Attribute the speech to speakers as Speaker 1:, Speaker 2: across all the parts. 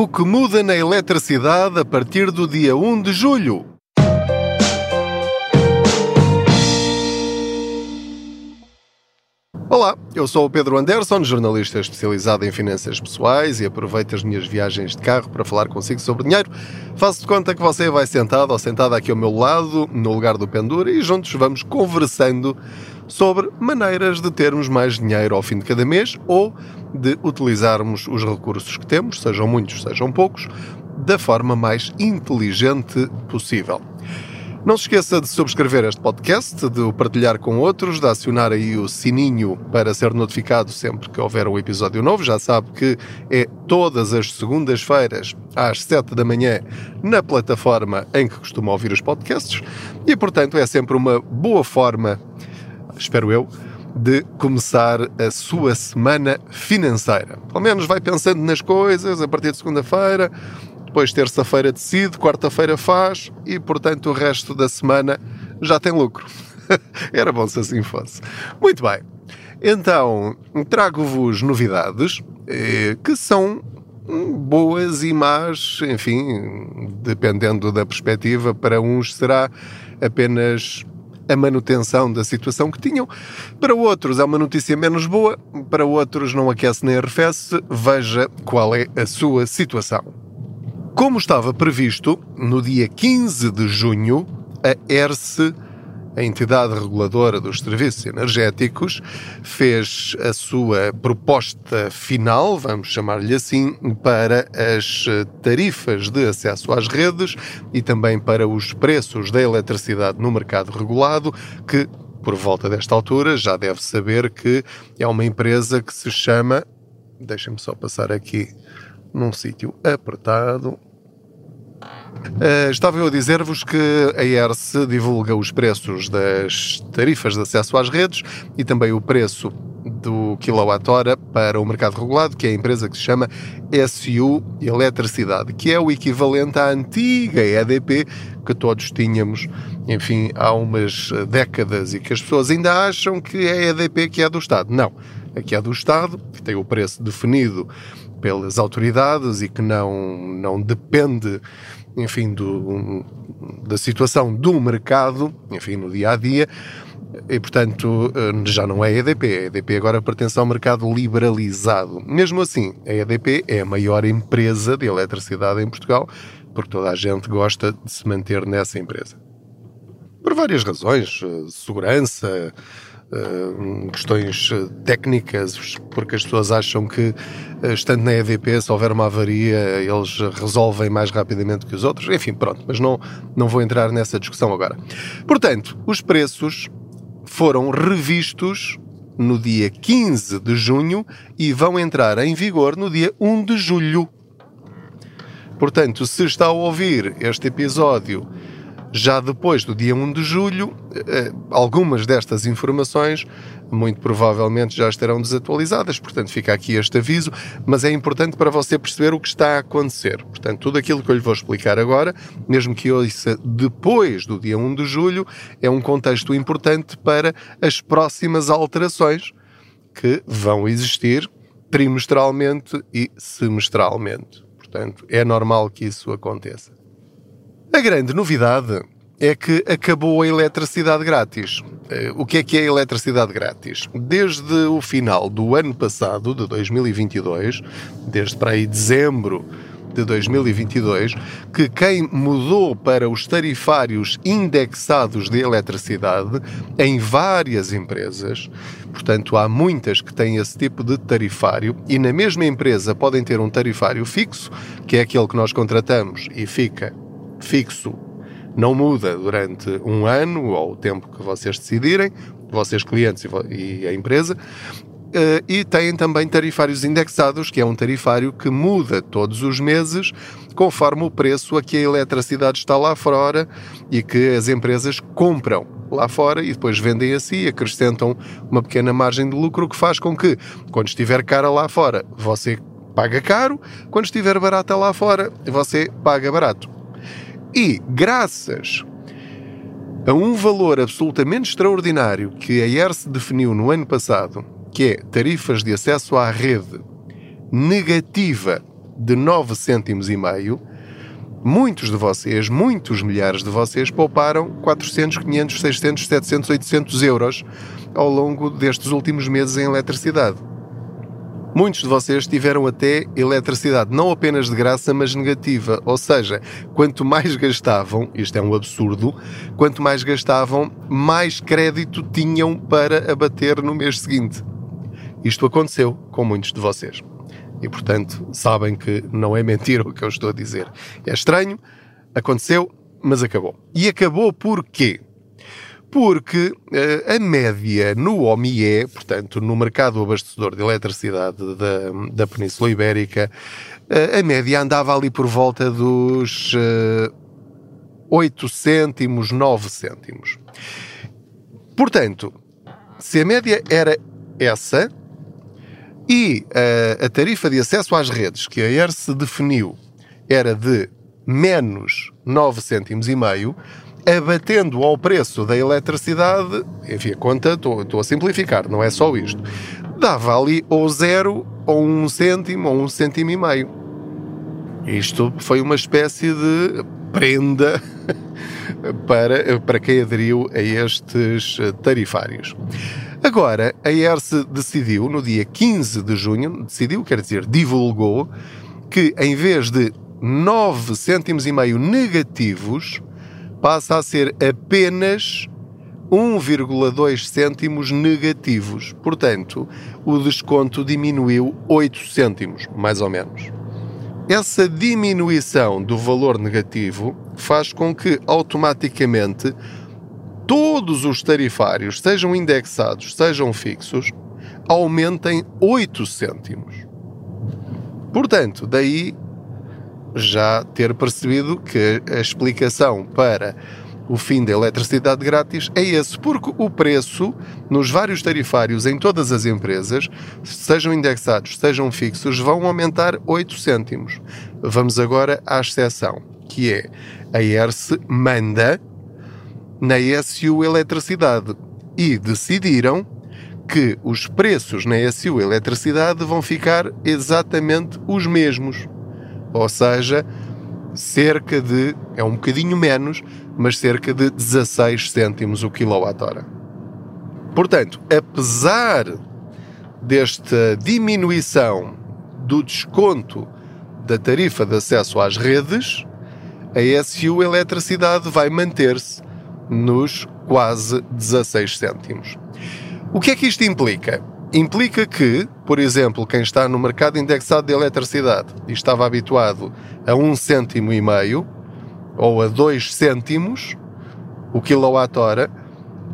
Speaker 1: O que muda na eletricidade a partir do dia 1 de julho? Olá, eu sou o Pedro Anderson, jornalista especializado em finanças pessoais e aproveito as minhas viagens de carro para falar consigo sobre dinheiro. Faço de conta que você vai sentado ou sentada aqui ao meu lado, no lugar do pendura, e juntos vamos conversando sobre maneiras de termos mais dinheiro ao fim de cada mês ou de utilizarmos os recursos que temos, sejam muitos, sejam poucos, da forma mais inteligente possível. Não se esqueça de subscrever este podcast, de o partilhar com outros, de acionar aí o sininho para ser notificado sempre que houver um episódio novo. Já sabe que é todas as segundas-feiras, às 7 da manhã, na plataforma em que costuma ouvir os podcasts. E, portanto, é sempre uma boa forma espero eu, de começar a sua semana financeira. Pelo menos vai pensando nas coisas a partir de segunda-feira, depois terça-feira decide, quarta-feira faz e, portanto, o resto da semana já tem lucro. Era bom se assim fosse. Muito bem. Então, trago-vos novidades eh, que são boas e más, enfim, dependendo da perspectiva. Para uns será apenas a manutenção da situação que tinham. Para outros é uma notícia menos boa, para outros não aquece nem arrefece. Veja qual é a sua situação. Como estava previsto, no dia 15 de junho, a ERSE a entidade reguladora dos serviços energéticos fez a sua proposta final, vamos chamar-lhe assim, para as tarifas de acesso às redes e também para os preços da eletricidade no mercado regulado, que por volta desta altura já deve saber que é uma empresa que se chama. Deixem-me só passar aqui num sítio apertado. Uh, estava eu a dizer-vos que a ERSE divulga os preços das tarifas de acesso às redes e também o preço do quilowatt-hora para o mercado regulado, que é a empresa que se chama SU Eletricidade, que é o equivalente à antiga EDP que todos tínhamos, enfim, há umas décadas e que as pessoas ainda acham que é a EDP que é do Estado. Não, aqui é do Estado, que tem o preço definido pelas autoridades e que não, não depende enfim, do, da situação do mercado, enfim, no dia a dia, e portanto eh, já não é a EDP. A EDP agora pertence ao mercado liberalizado. Mesmo assim, a EDP é a maior empresa de eletricidade em Portugal, porque toda a gente gosta de se manter nessa empresa. Por várias razões, eh, segurança, Uh, questões técnicas, porque as pessoas acham que, uh, estando na EDP, se houver uma avaria, eles resolvem mais rapidamente que os outros. Enfim, pronto, mas não, não vou entrar nessa discussão agora. Portanto, os preços foram revistos no dia 15 de junho e vão entrar em vigor no dia 1 de julho. Portanto, se está a ouvir este episódio já depois do dia 1 de julho, eh, algumas destas informações muito provavelmente já estarão desatualizadas, portanto fica aqui este aviso, mas é importante para você perceber o que está a acontecer. Portanto, tudo aquilo que eu lhe vou explicar agora, mesmo que ouça depois do dia 1 de julho, é um contexto importante para as próximas alterações que vão existir trimestralmente e semestralmente. Portanto, é normal que isso aconteça. A grande novidade é que acabou a eletricidade grátis. Eh, o que é que é a eletricidade grátis? Desde o final do ano passado, de 2022, desde para aí dezembro de 2022, que quem mudou para os tarifários indexados de eletricidade em várias empresas, portanto há muitas que têm esse tipo de tarifário e na mesma empresa podem ter um tarifário fixo, que é aquele que nós contratamos e fica fixo não muda durante um ano ou o tempo que vocês decidirem, vocês clientes e a empresa, eh, e têm também tarifários indexados, que é um tarifário que muda todos os meses conforme o preço a que a eletricidade está lá fora e que as empresas compram lá fora e depois vendem a si, acrescentam uma pequena margem de lucro que faz com que, quando estiver cara lá fora, você paga caro, quando estiver barata lá fora, você paga barato. E, graças a um valor absolutamente extraordinário que a ERSE definiu no ano passado, que é tarifas de acesso à rede negativa de 9 cêntimos e meio, muitos de vocês, muitos milhares de vocês pouparam 400, 500, 600, 700, 800 euros ao longo destes últimos meses em eletricidade. Muitos de vocês tiveram até eletricidade não apenas de graça, mas negativa. Ou seja, quanto mais gastavam, isto é um absurdo, quanto mais gastavam, mais crédito tinham para abater no mês seguinte. Isto aconteceu com muitos de vocês. E, portanto, sabem que não é mentira o que eu estou a dizer. É estranho, aconteceu, mas acabou. E acabou porquê? Porque uh, a média no OMIE, portanto, no mercado abastecedor de eletricidade da, da Península Ibérica, uh, a média andava ali por volta dos uh, 8 cêntimos, 9 cêntimos. Portanto, se a média era essa, e a, a tarifa de acesso às redes que a ERSE definiu era de menos 9 cêntimos e meio, abatendo ao preço da eletricidade, enfim, a conta, estou, a simplificar, não é só isto, dava ali ou zero, ou um cêntimo, ou um cêntimo e meio. Isto foi uma espécie de prenda para, para quem aderiu a estes tarifários. Agora, a ERSE decidiu, no dia 15 de junho, decidiu, quer dizer, divulgou, que em vez de 9 cêntimos e meio negativos, passa a ser apenas 1,2 cêntimos negativos. Portanto, o desconto diminuiu 8 cêntimos, mais ou menos. Essa diminuição do valor negativo faz com que automaticamente todos os tarifários, sejam indexados, sejam fixos, aumentem 8 cêntimos. Portanto, daí já ter percebido que a explicação para o fim da eletricidade grátis é esse, porque o preço nos vários tarifários em todas as empresas, sejam indexados, sejam fixos, vão aumentar 8 cêntimos. Vamos agora à exceção, que é a ERSE manda na SU Eletricidade e decidiram que os preços na SU Eletricidade vão ficar exatamente os mesmos. Ou seja, cerca de, é um bocadinho menos, mas cerca de 16 cêntimos o quilowatt-hora. Portanto, apesar desta diminuição do desconto da tarifa de acesso às redes, a SU Eletricidade vai manter-se nos quase 16 cêntimos. O que é que isto implica? Implica que, por exemplo, quem está no mercado indexado de eletricidade e estava habituado a um cêntimo e meio ou a dois cêntimos o quilowatt-hora,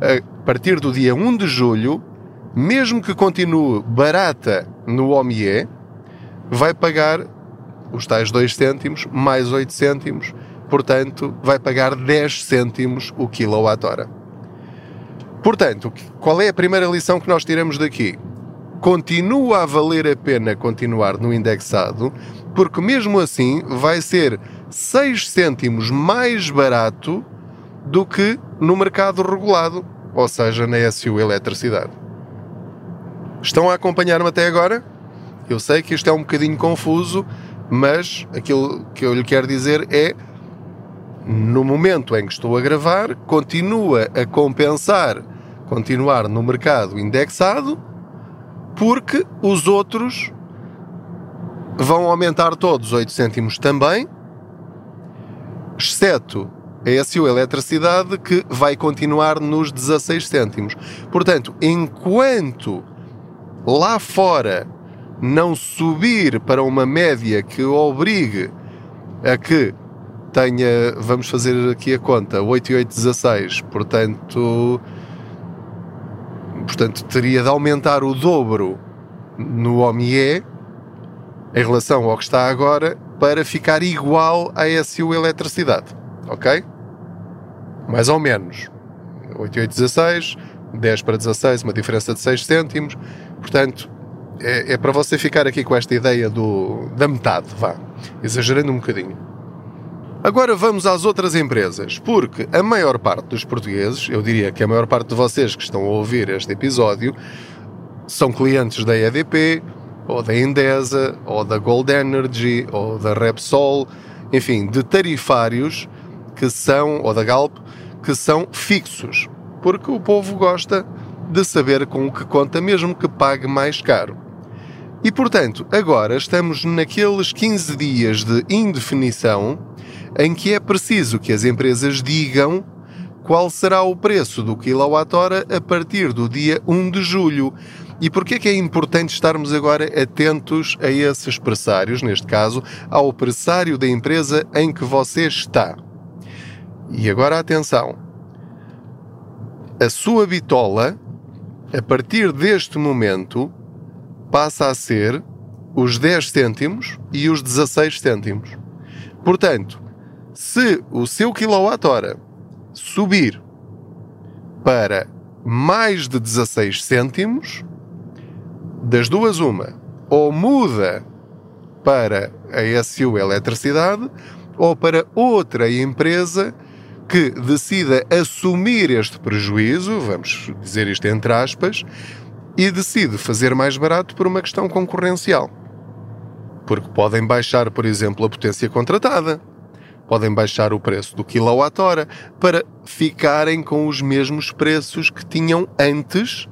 Speaker 1: a partir do dia 1 de julho, mesmo que continue barata no OMIE, vai pagar os tais 2 cêntimos mais 8 cêntimos portanto, vai pagar 10 cêntimos o quilowatt-hora. Portanto, qual é a primeira lição que nós tiramos daqui? Continua a valer a pena continuar no indexado, porque mesmo assim vai ser 6 cêntimos mais barato do que no mercado regulado, ou seja, na SU Eletricidade. Estão a acompanhar-me até agora? Eu sei que isto é um bocadinho confuso, mas aquilo que eu lhe quero dizer é no momento em que estou a gravar, continua a compensar continuar no mercado indexado, porque os outros vão aumentar todos 8 cêntimos também, exceto a SU Eletricidade, que vai continuar nos 16 cêntimos. Portanto, enquanto lá fora não subir para uma média que obrigue a que tenha, vamos fazer aqui a conta, 8 e 8, 16, portanto, portanto teria de aumentar o dobro no OMIE em relação ao que está agora para ficar igual à SU Eletricidade, ok? Mais ou menos. 8 e 8, 16, 10 para 16, uma diferença de 6 cêntimos, portanto, é, é para você ficar aqui com esta ideia do, da metade, vá, exagerando um bocadinho. Agora vamos às outras empresas, porque a maior parte dos portugueses, eu diria que a maior parte de vocês que estão a ouvir este episódio, são clientes da EDP, ou da Endesa, ou da Gold Energy, ou da Repsol, enfim, de tarifários que são, ou da Galp, que são fixos, porque o povo gosta de saber com o que conta, mesmo que pague mais caro. E portanto, agora estamos naqueles 15 dias de indefinição em que é preciso que as empresas digam qual será o preço do quilowatt-hora a partir do dia 1 de julho. E porquê que é importante estarmos agora atentos a esses pressários, neste caso, ao pressário da empresa em que você está? E agora atenção. A sua bitola, a partir deste momento, passa a ser os 10 cêntimos e os 16 cêntimos. Portanto, se o seu quilowatt-hora subir para mais de 16 cêntimos, das duas uma, ou muda para a SU Eletricidade ou para outra empresa que decida assumir este prejuízo, vamos dizer isto entre aspas, e decide fazer mais barato por uma questão concorrencial. Porque podem baixar, por exemplo, a potência contratada podem baixar o preço do quilowatt-hora para ficarem com os mesmos preços que tinham antes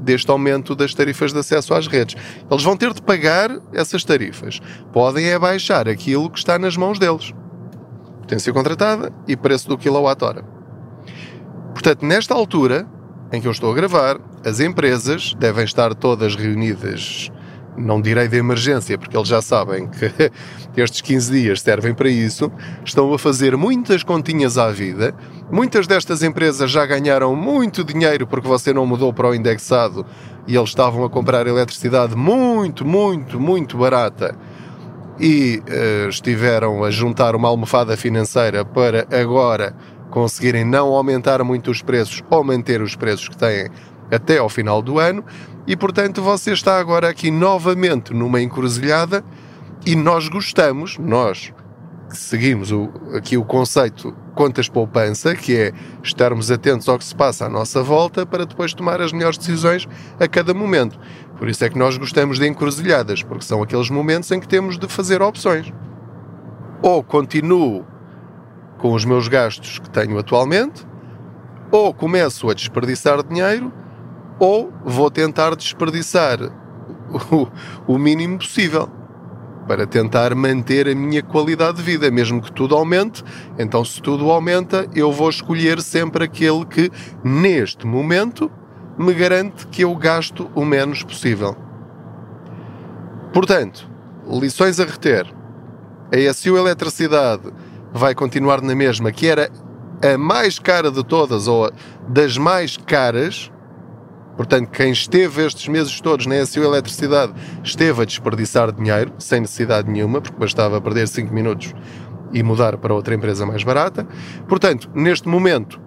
Speaker 1: deste aumento das tarifas de acesso às redes. Eles vão ter de pagar essas tarifas. Podem é baixar aquilo que está nas mãos deles. Potência contratada e preço do quilowatt-hora. Portanto, nesta altura em que eu estou a gravar, as empresas devem estar todas reunidas não direi de emergência, porque eles já sabem que estes 15 dias servem para isso, estão a fazer muitas continhas à vida. Muitas destas empresas já ganharam muito dinheiro porque você não mudou para o indexado e eles estavam a comprar eletricidade muito, muito, muito barata e uh, estiveram a juntar uma almofada financeira para agora conseguirem não aumentar muito os preços ou manter os preços que têm até ao final do ano e, portanto, você está agora aqui novamente numa encruzilhada e nós gostamos, nós que seguimos o, aqui o conceito contas poupança, que é estarmos atentos ao que se passa à nossa volta para depois tomar as melhores decisões a cada momento. Por isso é que nós gostamos de encruzilhadas, porque são aqueles momentos em que temos de fazer opções. Ou continuo com os meus gastos que tenho atualmente, ou começo a desperdiçar dinheiro ou vou tentar desperdiçar o, o mínimo possível para tentar manter a minha qualidade de vida, mesmo que tudo aumente. Então, se tudo aumenta, eu vou escolher sempre aquele que, neste momento, me garante que eu gasto o menos possível. Portanto, lições a reter. A SU Eletricidade vai continuar na mesma, que era a mais cara de todas, ou das mais caras, Portanto, quem esteve estes meses todos na SU Eletricidade esteve a desperdiçar dinheiro, sem necessidade nenhuma, porque bastava perder 5 minutos e mudar para outra empresa mais barata. Portanto, neste momento,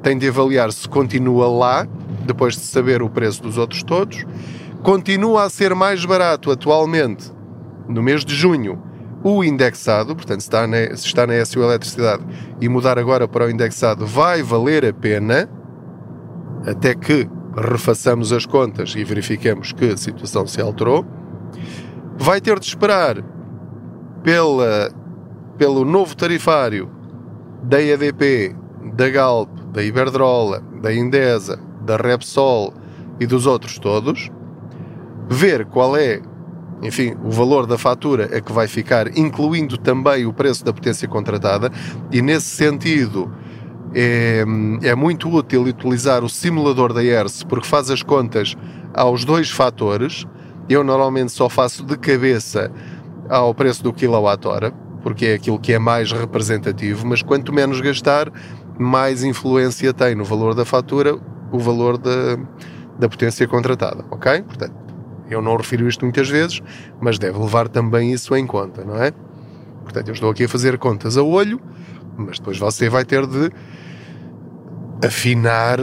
Speaker 1: tem de avaliar se continua lá, depois de saber o preço dos outros todos. Continua a ser mais barato atualmente, no mês de junho, o indexado, portanto, se está na, na SU Eletricidade e mudar agora para o indexado vai valer a pena, até que refaçamos as contas e verifiquemos que a situação se alterou, vai ter de esperar pela, pelo novo tarifário da EDP, da Galp, da Iberdrola, da Indesa, da Repsol e dos outros todos, ver qual é, enfim, o valor da fatura a que vai ficar, incluindo também o preço da potência contratada, e nesse sentido é, é muito útil utilizar o simulador da ERS porque faz as contas aos dois fatores. Eu normalmente só faço de cabeça ao preço do quilowatt-hora, porque é aquilo que é mais representativo, mas quanto menos gastar, mais influência tem no valor da fatura o valor da, da potência contratada, ok? Portanto, eu não refiro isto muitas vezes, mas deve levar também isso em conta, não é? Portanto, eu estou aqui a fazer contas a olho, mas depois você vai ter de afinar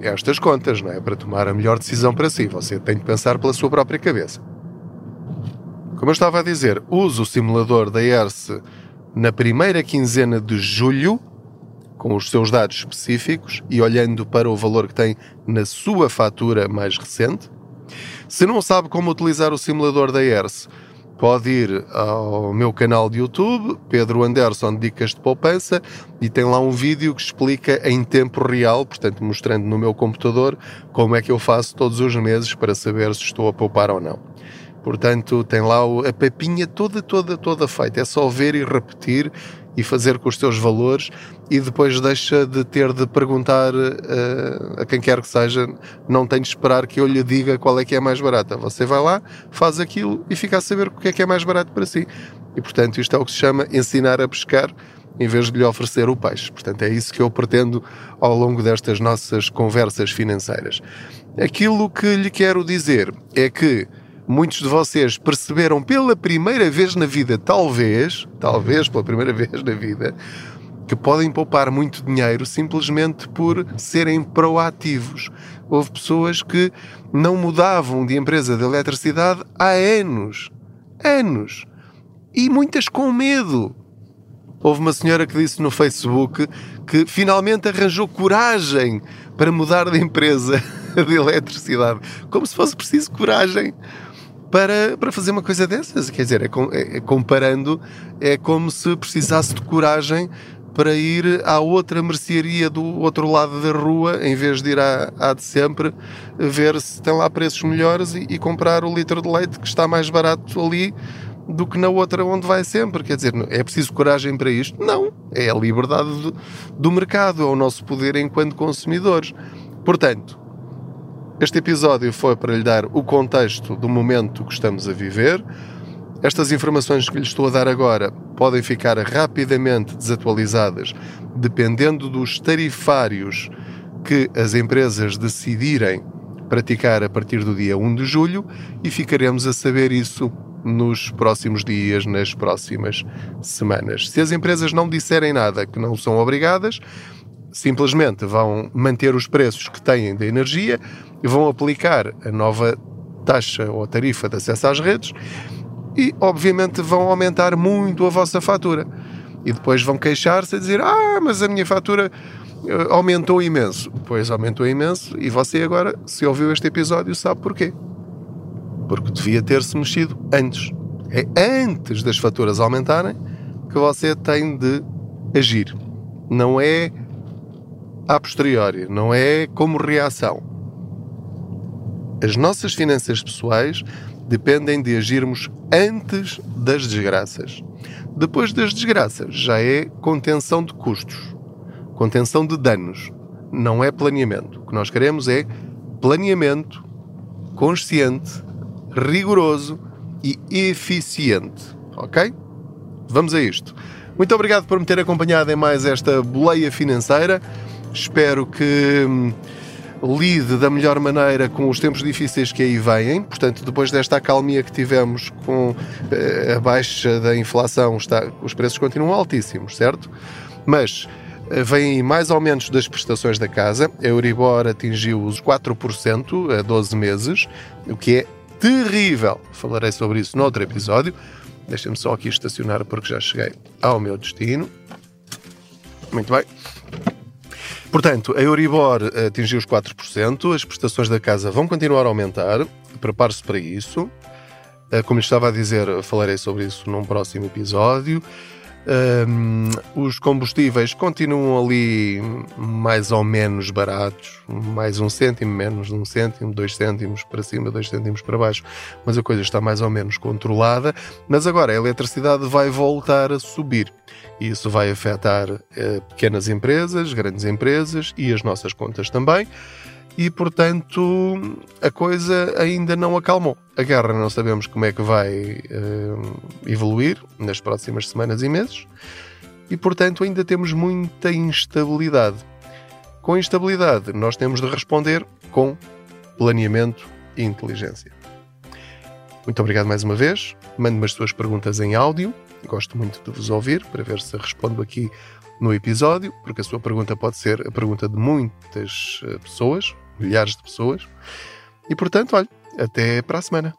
Speaker 1: estas contas, não é? Para tomar a melhor decisão para si. Você tem de pensar pela sua própria cabeça. Como eu estava a dizer, use o simulador da ERSE na primeira quinzena de julho, com os seus dados específicos e olhando para o valor que tem na sua fatura mais recente. Se não sabe como utilizar o simulador da ERS, pode ir ao meu canal de YouTube, Pedro Anderson Dicas de Poupança, e tem lá um vídeo que explica em tempo real, portanto, mostrando no meu computador como é que eu faço todos os meses para saber se estou a poupar ou não. Portanto, tem lá a papinha toda, toda, toda feita. É só ver e repetir e fazer com os teus valores e depois deixa de ter de perguntar uh, a quem quer que seja, não tem de esperar que eu lhe diga qual é que é mais barata. Você vai lá, faz aquilo e fica a saber o que é que é mais barato para si. E portanto, isto é o que se chama ensinar a pescar em vez de lhe oferecer o peixe. Portanto, é isso que eu pretendo ao longo destas nossas conversas financeiras. Aquilo que lhe quero dizer é que muitos de vocês perceberam pela primeira vez na vida, talvez, talvez pela primeira vez na vida, que podem poupar muito dinheiro simplesmente por serem proativos. Houve pessoas que não mudavam de empresa de eletricidade há anos. Anos. E muitas com medo. Houve uma senhora que disse no Facebook que finalmente arranjou coragem para mudar de empresa de eletricidade. Como se fosse preciso coragem para, para fazer uma coisa dessas. Quer dizer, é, é, é, comparando, é como se precisasse de coragem para ir à outra mercearia do outro lado da rua, em vez de ir à, à de sempre, ver se tem lá preços melhores e, e, comprar o litro de leite que está mais barato ali do que na outra onde vai sempre. Quer dizer, é preciso coragem para isto? Não. É a liberdade do, do mercado, é o nosso poder enquanto consumidores. Portanto, este episódio foi para lhe dar o contexto do momento que estamos a viver. Estas informações que lhe estou a dar agora podem ficar rapidamente desatualizadas dependendo dos tarifários que as empresas decidirem praticar a partir do dia 1 de julho e ficaremos a saber isso nos próximos dias, nas próximas semanas. Se as empresas não disserem nada que não são obrigadas, simplesmente vão manter os preços que têm da energia e vão aplicar a nova taxa ou tarifa de acesso às redes e, obviamente, vão aumentar muito a vossa fatura. E depois vão queixar-se a dizer: Ah, mas a minha fatura eh, aumentou imenso. Pois aumentou imenso e você agora, se ouviu este episódio, sabe porquê. Porque devia ter-se mexido antes. É antes das faturas aumentarem que você tem de agir. Não é a posteriori, não é como reação. As nossas finanças pessoais dependem de agirmos antes das desgraças. Depois das desgraças já é contenção de custos, contenção de danos, não é planeamento. O que nós queremos é planeamento consciente, rigoroso e eficiente. Ok? Vamos a isto. Muito obrigado por me ter acompanhado em mais esta boleia financeira. Espero que hum, lide da melhor maneira com os tempos difíceis que aí vêm. Portanto, depois desta acalmia que tivemos com eh, a baixa da inflação, está, os preços continuam altíssimos, certo? Mas eh, vêm mais aumentos das prestações da casa. A Euribor atingiu os 4% a 12 meses, o que é terrível. Falarei sobre isso noutro episódio. Deixem-me só aqui estacionar porque já cheguei ao meu destino. Muito bem. Portanto, a Euribor atingiu os 4%, as prestações da casa vão continuar a aumentar, prepare-se para isso. Eh, como lhe estava a dizer, falarei sobre isso num próximo episódio. Um, os combustíveis continuam ali mais ou menos baratos, mais um cêntimo, menos um cêntimo, dois cêntimos para cima, dois cêntimos para baixo, mas a coisa está mais ou menos controlada. Mas agora a eletricidade vai voltar a subir e isso vai afetar uh, pequenas empresas, grandes empresas e as nossas contas também e, portanto, a coisa ainda não acalmou. A guerra não sabemos como é que vai uh, evoluir nas próximas semanas e meses e, portanto, ainda temos muita instabilidade. Com instabilidade, nós temos de responder com planeamento e inteligência. Muito obrigado mais uma vez. Mande-me as suas perguntas em áudio. Gosto muito de vos ouvir para ver se respondo aqui no episódio, porque a sua pergunta pode ser a pergunta de muitas eh, pessoas, milhares de pessoas. E portanto, olha, até para a semana.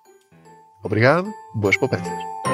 Speaker 1: Obrigado, boas poupanças.